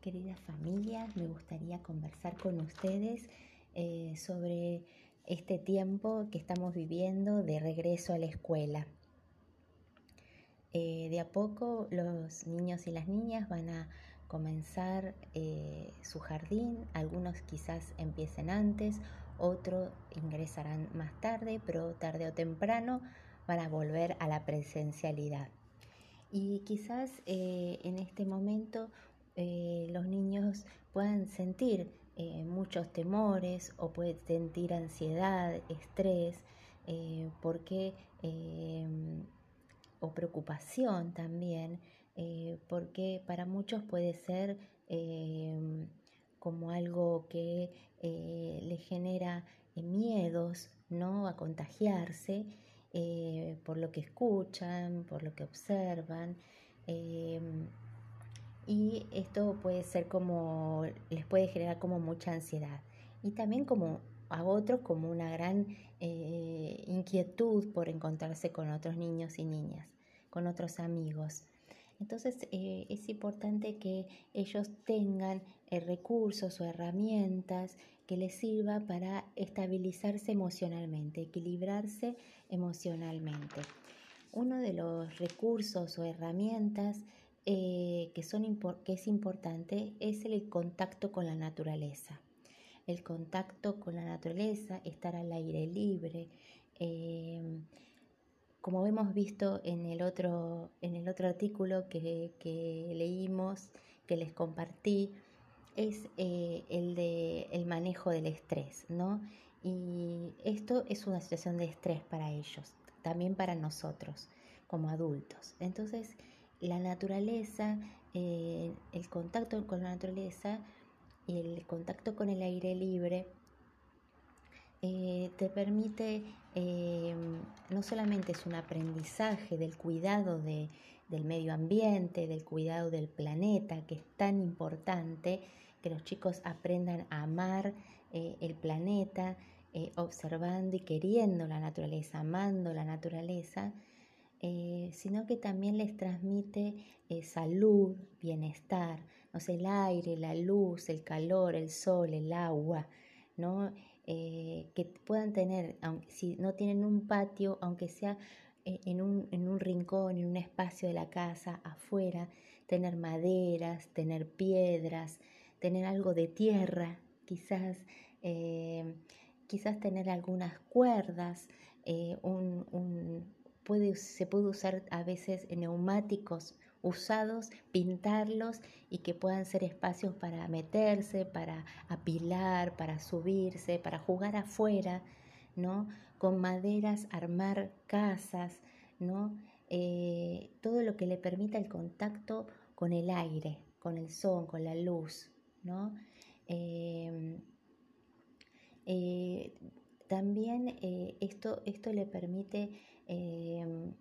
queridas familias, me gustaría conversar con ustedes eh, sobre este tiempo que estamos viviendo de regreso a la escuela. Eh, de a poco los niños y las niñas van a comenzar eh, su jardín, algunos quizás empiecen antes, otros ingresarán más tarde, pero tarde o temprano van a volver a la presencialidad. Y quizás en este momento eh, los niños puedan sentir eh, muchos temores o pueden sentir ansiedad, estrés, eh, porque, o preocupación también, porque para muchos puede ser como algo que le genera miedos ¿no? a contagiarse por lo que escuchan, por lo que observan y esto puede ser como, les puede generar como mucha ansiedad y también como a otros como una gran eh, inquietud por encontrarse con otros niños y niñas, con otros amigos. Entonces eh, es importante que ellos tengan eh, recursos o herramientas que les sirva para estabilizarse emocionalmente, equilibrarse emocionalmente. Uno de los recursos o herramientas eh, que, son, que es importante es el contacto con la naturaleza. El contacto con la naturaleza, estar al aire libre. Eh, como hemos visto en el otro, en el otro artículo que, leímos, que les compartí, es eh, el de el manejo del estrés, ¿no? Y esto es una situación de estrés para ellos, también para nosotros como adultos. Entonces, la naturaleza, eh, el contacto con la naturaleza y el contacto con el aire libre eh, te permite, eh, no solamente es un aprendizaje del cuidado del medio ambiente, del cuidado del planeta, que es tan importante, que los chicos aprendan a amar el planeta, observando y queriendo la naturaleza, amando la naturaleza, eh, sino que también les transmite eh, salud, bienestar, no sé, el aire, la luz, el calor, el sol, el agua, ¿no? Eh, que puedan tener, aunque, si no tienen un patio, aunque sea en un, en un rincón, en un espacio de la casa, afuera, tener maderas, tener piedras, tener algo de tierra, quizás, quizás tener algunas cuerdas, un, se puede usar a veces neumáticos usados, pintarlos y que puedan ser espacios para meterse, para apilar, para subirse, para jugar afuera, ¿no? Con maderas armar casas, ¿no? Eh, todo lo que le permita el contacto con el aire, con el sol, con la luz, ¿no? Em, eh, también eh, esto, esto le permite Em,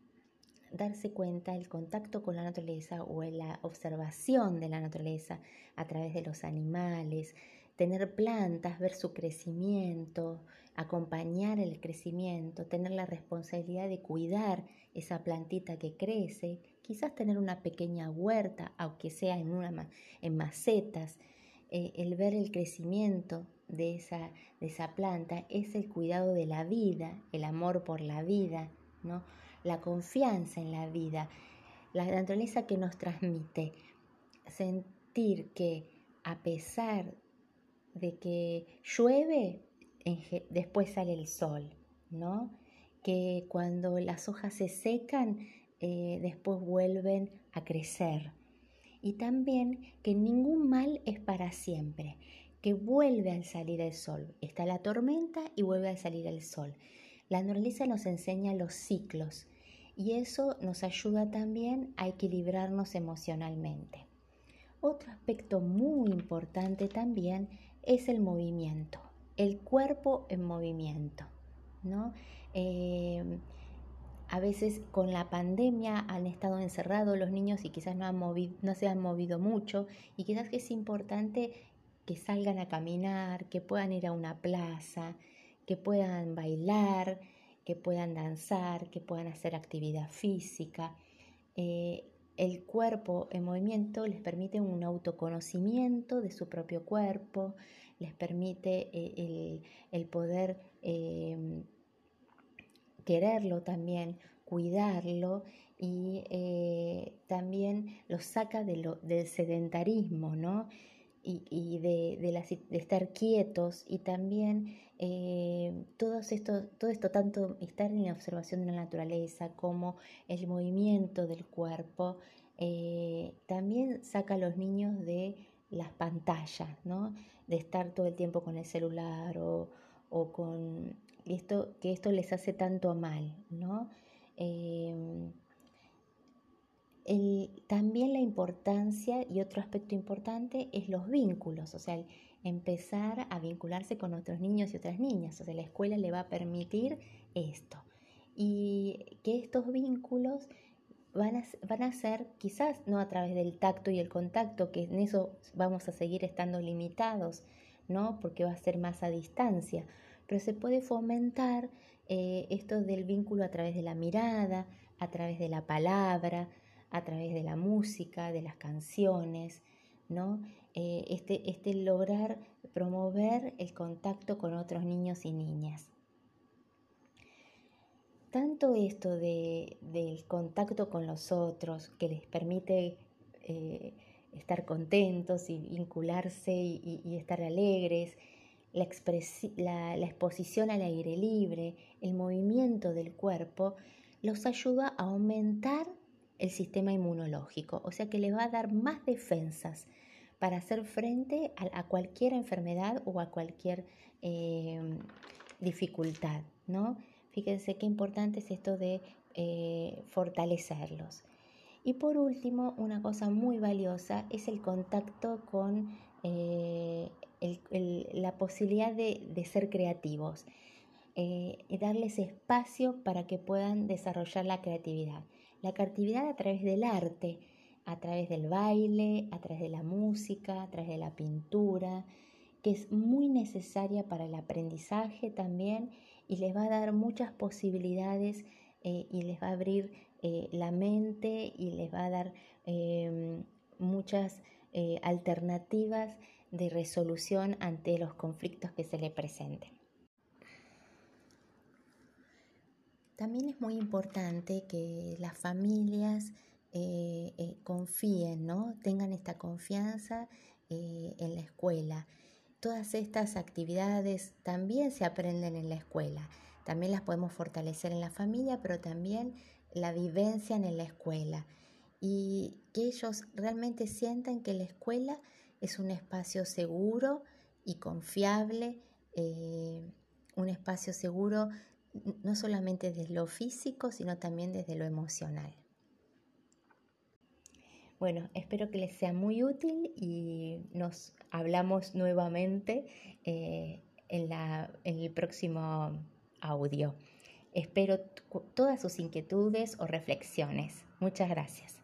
darse cuenta el contacto con la naturaleza o la observación de la naturaleza a través de los animales, tener plantas, ver su crecimiento, acompañar el crecimiento, tener la responsabilidad de cuidar esa plantita que crece, quizás tener una pequeña huerta, aunque sea en, una, en macetas, eh, el ver el crecimiento de esa, de esa planta es el cuidado de la vida, el amor por la vida, la confianza en la vida, la naturaleza que nos transmite, sentir que a pesar de que llueve, después sale el sol, ¿no? Que cuando las hojas se secan, eh, después vuelven a crecer. Y también que ningún mal es para siempre, que vuelve al salir el sol. Está la tormenta y vuelve a salir el sol. La naturaleza nos enseña los ciclos y eso nos ayuda también a equilibrarnos emocionalmente. Otro aspecto muy importante también es el movimiento, el cuerpo en movimiento. ¿no? Eh, a veces con la pandemia han estado encerrados los niños y quizás no, han movido, no se han movido mucho y quizás es importante que salgan a caminar, que puedan ir a una plaza, que puedan bailar, que puedan danzar, que puedan hacer actividad física. Eh, el cuerpo en movimiento les permite un autoconocimiento de su propio cuerpo, les permite eh, el, poder em, quererlo también, cuidarlo y eh, también los saca de lo, del sedentarismo, ¿no? Y, de, estar quietos y también eh, todo, esto, todo esto, tanto estar en la observación de la naturaleza como el movimiento del cuerpo, eh, también saca a los niños de las pantallas, ¿no? de estar todo el tiempo con el celular o con esto, que esto les hace tanto mal. ¿no? también la importancia y otro aspecto importante es los vínculos, o sea, empezar a vincularse con otros niños y otras niñas, o sea, la escuela le va a permitir esto. Y que estos vínculos van a, van a ser quizás no a través del tacto y el contacto, que en eso vamos a seguir estando limitados, ¿no? Porque va a ser más a distancia, pero se puede fomentar eh, esto del vínculo a través de la mirada, a través de la palabra, a través de la música, de las canciones, ¿no? Eh, este, este lograr promover el contacto con otros niños y niñas. Tanto esto de, del contacto con los otros, que les permite eh, estar contentos y vincularse y, estar alegres, la, exposición al aire libre, el movimiento del cuerpo, los ayuda a aumentar el sistema inmunológico, o sea que le va a dar más defensas para hacer frente a, cualquier enfermedad o a cualquier eh, dificultad, ¿no? Fíjense qué importante es esto de eh, fortalecerlos. Y por último, una cosa muy valiosa es el contacto con eh, la posibilidad de, de ser creativos y darles espacio para que puedan desarrollar la creatividad. La creatividad a través del arte, a través del baile, a través de la música, a través de la pintura, que es muy necesaria para el aprendizaje también y les va a dar muchas posibilidades eh, y les va a abrir eh, la mente y les va a dar muchas eh, alternativas de resolución ante los conflictos que se le presenten. También es muy importante que las familias eh, eh, confíen, ¿no? tengan esta confianza eh, en la escuela. Todas estas actividades también se aprenden en la escuela. También las podemos fortalecer en la familia, pero también la vivencia en la escuela. Y que ellos realmente sientan que la escuela es un espacio seguro y confiable, un espacio seguro no solamente desde lo físico, sino también desde lo emocional. Bueno, espero que les sea muy útil y nos hablamos nuevamente eh, en, en el próximo audio. Espero todas sus inquietudes o reflexiones. Muchas gracias.